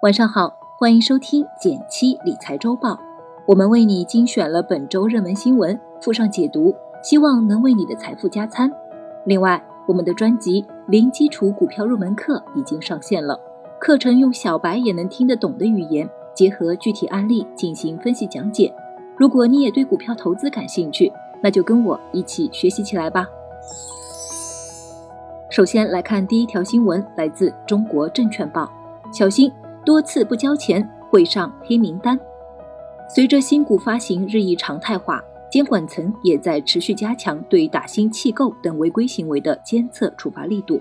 晚上好，欢迎收听减七理财周报。我们为你精选了本周热门新闻，附上解读，希望能为你的财富加餐。另外，我们的专辑《零基础股票入门课》已经上线了，课程用小白也能听得懂的语言，结合具体案例进行分析讲解。如果你也对股票投资感兴趣，那就跟我一起学习起来吧。首先来看第一条新闻，来自中国证券报，小心。多次不交钱会上黑名单。随着新股发行日益常态化，监管层也在持续加强对打新弃购等违规行为的监测处罚力度。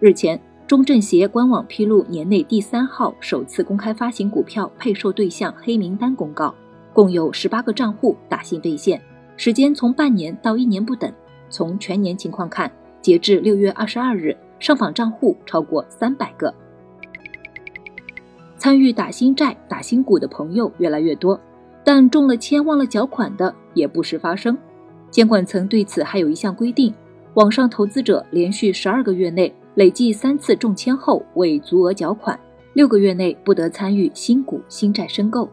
日前，中证协官网披露年内第三号首次公开发行股票配售对象黑名单公告，共有十八个账户打新兑现，时间从半年到一年不等。从全年情况看，截至六月二十二日，上访账户超过三百个。参与打新债、打新股的朋友越来越多，但中了签忘了缴款的也不时发生。监管层对此还有一项规定：网上投资者连续十二个月内累计三次中签后未足额缴款，六个月内不得参与新股新债申购。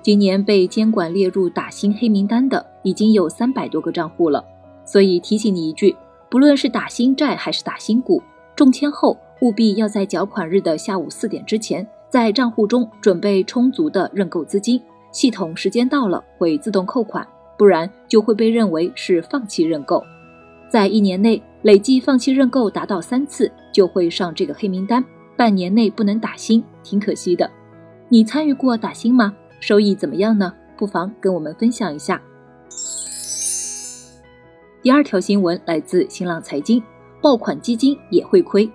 今年被监管列入打新黑名单的已经有三百多个账户了，所以提醒你一句：不论是打新债还是打新股，中签后务必要在缴款日的下午四点之前。在账户中准备充足的认购资金，系统时间到了会自动扣款，不然就会被认为是放弃认购。在一年内累计放弃认购达到三次，就会上这个黑名单，半年内不能打新，挺可惜的。你参与过打新吗？收益怎么样呢？不妨跟我们分享一下。第二条新闻来自新浪财经，爆款基金也会亏。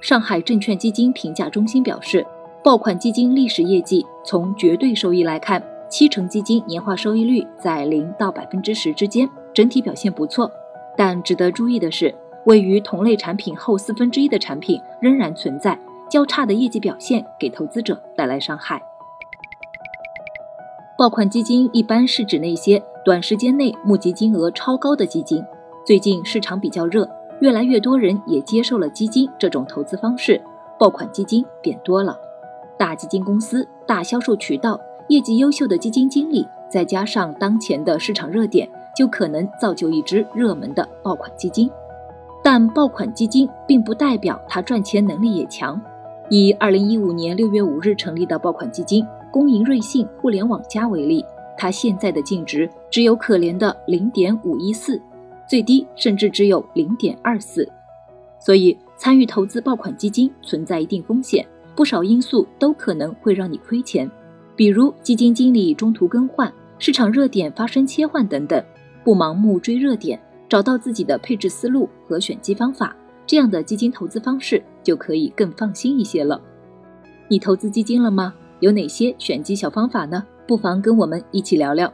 上海证券基金评价中心表示。爆款基金历史业绩从绝对收益来看，七成基金年化收益率在零到百分之十之间，整体表现不错。但值得注意的是，位于同类产品后四分之一的产品仍然存在较差的业绩表现，给投资者带来伤害。爆款基金一般是指那些短时间内募集金额超高的基金。最近市场比较热，越来越多人也接受了基金这种投资方式，爆款基金变多了。大基金公司、大销售渠道、业绩优秀的基金经理，再加上当前的市场热点，就可能造就一只热门的爆款基金。但爆款基金并不代表它赚钱能力也强。以二零一五年六月五日成立的爆款基金“工银瑞信互联网加”为例，它现在的净值只有可怜的零点五一四，最低甚至只有零点二四。所以，参与投资爆款基金存在一定风险。不少因素都可能会让你亏钱，比如基金经理中途更换、市场热点发生切换等等。不盲目追热点，找到自己的配置思路和选基方法，这样的基金投资方式就可以更放心一些了。你投资基金了吗？有哪些选基小方法呢？不妨跟我们一起聊聊。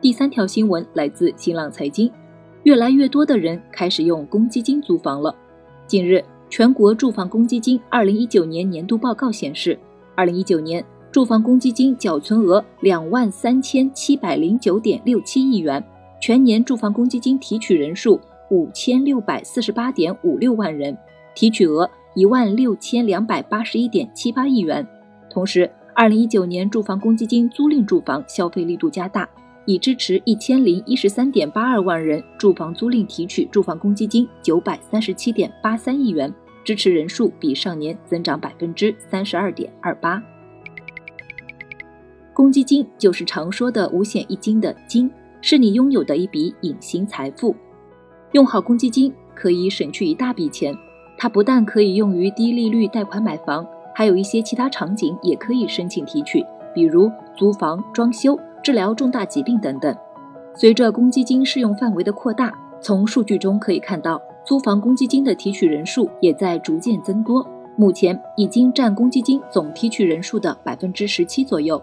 第三条新闻来自新浪财经，越来越多的人开始用公积金租房了。近日。全国住房公积金二零一九年年度报告显示，二零一九年住房公积金缴存额两万三千七百零九点六七亿元，全年住房公积金提取人数五千六百四十八点五六万人，提取额一万六千两百八十一点七八亿元。同时，二零一九年住房公积金租赁住房消费力度加大，已支持一千零一十三点八二万人住房租赁提取住房公积金九百三十七点八三亿元。支持人数比上年增长百分之三十二点二八。公积金就是常说的五险一金的金，是你拥有的一笔隐形财富。用好公积金可以省去一大笔钱，它不但可以用于低利率贷款买房，还有一些其他场景也可以申请提取，比如租房、装修、治疗重大疾病等等。随着公积金适用范围的扩大，从数据中可以看到。租房公积金的提取人数也在逐渐增多，目前已经占公积金总提取人数的百分之十七左右。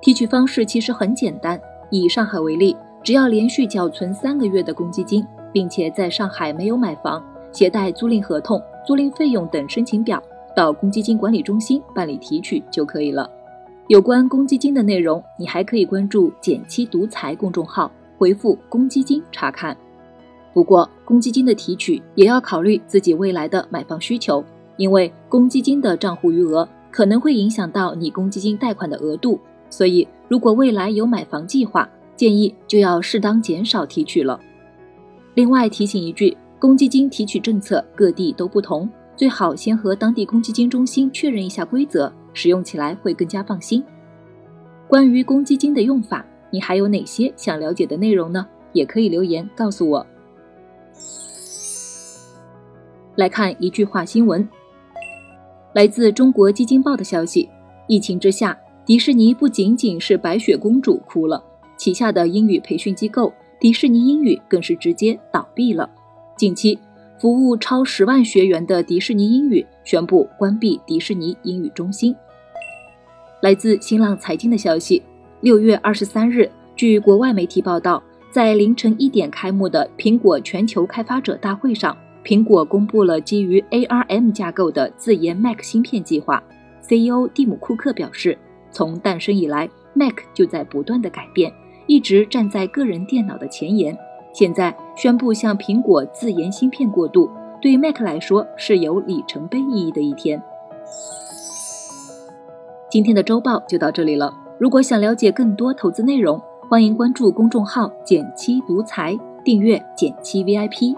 提取方式其实很简单，以上海为例，只要连续缴存三个月的公积金，并且在上海没有买房，携带租赁合同、租赁费用等申请表，到公积金管理中心办理提取就可以了。有关公积金的内容，你还可以关注“减七独裁”公众号，回复“公积金”查看。不过，公积金的提取也要考虑自己未来的买房需求。因为公积金的账户余额可能会影响到你公积金贷款的额度，所以如果未来有买房计划，建议就要适当减少提取了。另外提醒一句，公积金提取政策各地都不同，最好先和当地公积金中心确认一下规则，使用起来会更加放心。关于公积金的用法，你还有哪些想了解的内容呢？也可以留言告诉我。来看一句话新闻，来自中国基金报的消息：疫情之下，迪士尼不仅仅是白雪公主哭了，旗下的英语培训机构迪士尼英语更是直接倒闭了。近期，服务超十万学员的迪士尼英语宣布关闭迪士尼英语中心。来自新浪财经的消息，六月二十三日，据国外媒体报道，在凌晨一点开幕的苹果全球开发者大会上，苹果公布了基于 ARM 架构的自研 Mac 芯片计划。CEO 蒂姆·库克表示，从诞生以来，Mac 就在不断的改变，一直站在个人电脑的前沿。现在宣布向苹果自研芯片过渡，对 Mac 来说是有里程碑意义的一天。今天的周报就到这里了。如果想了解更多投资内容，欢迎关注公众号“减七独裁，订阅“减七 VIP”。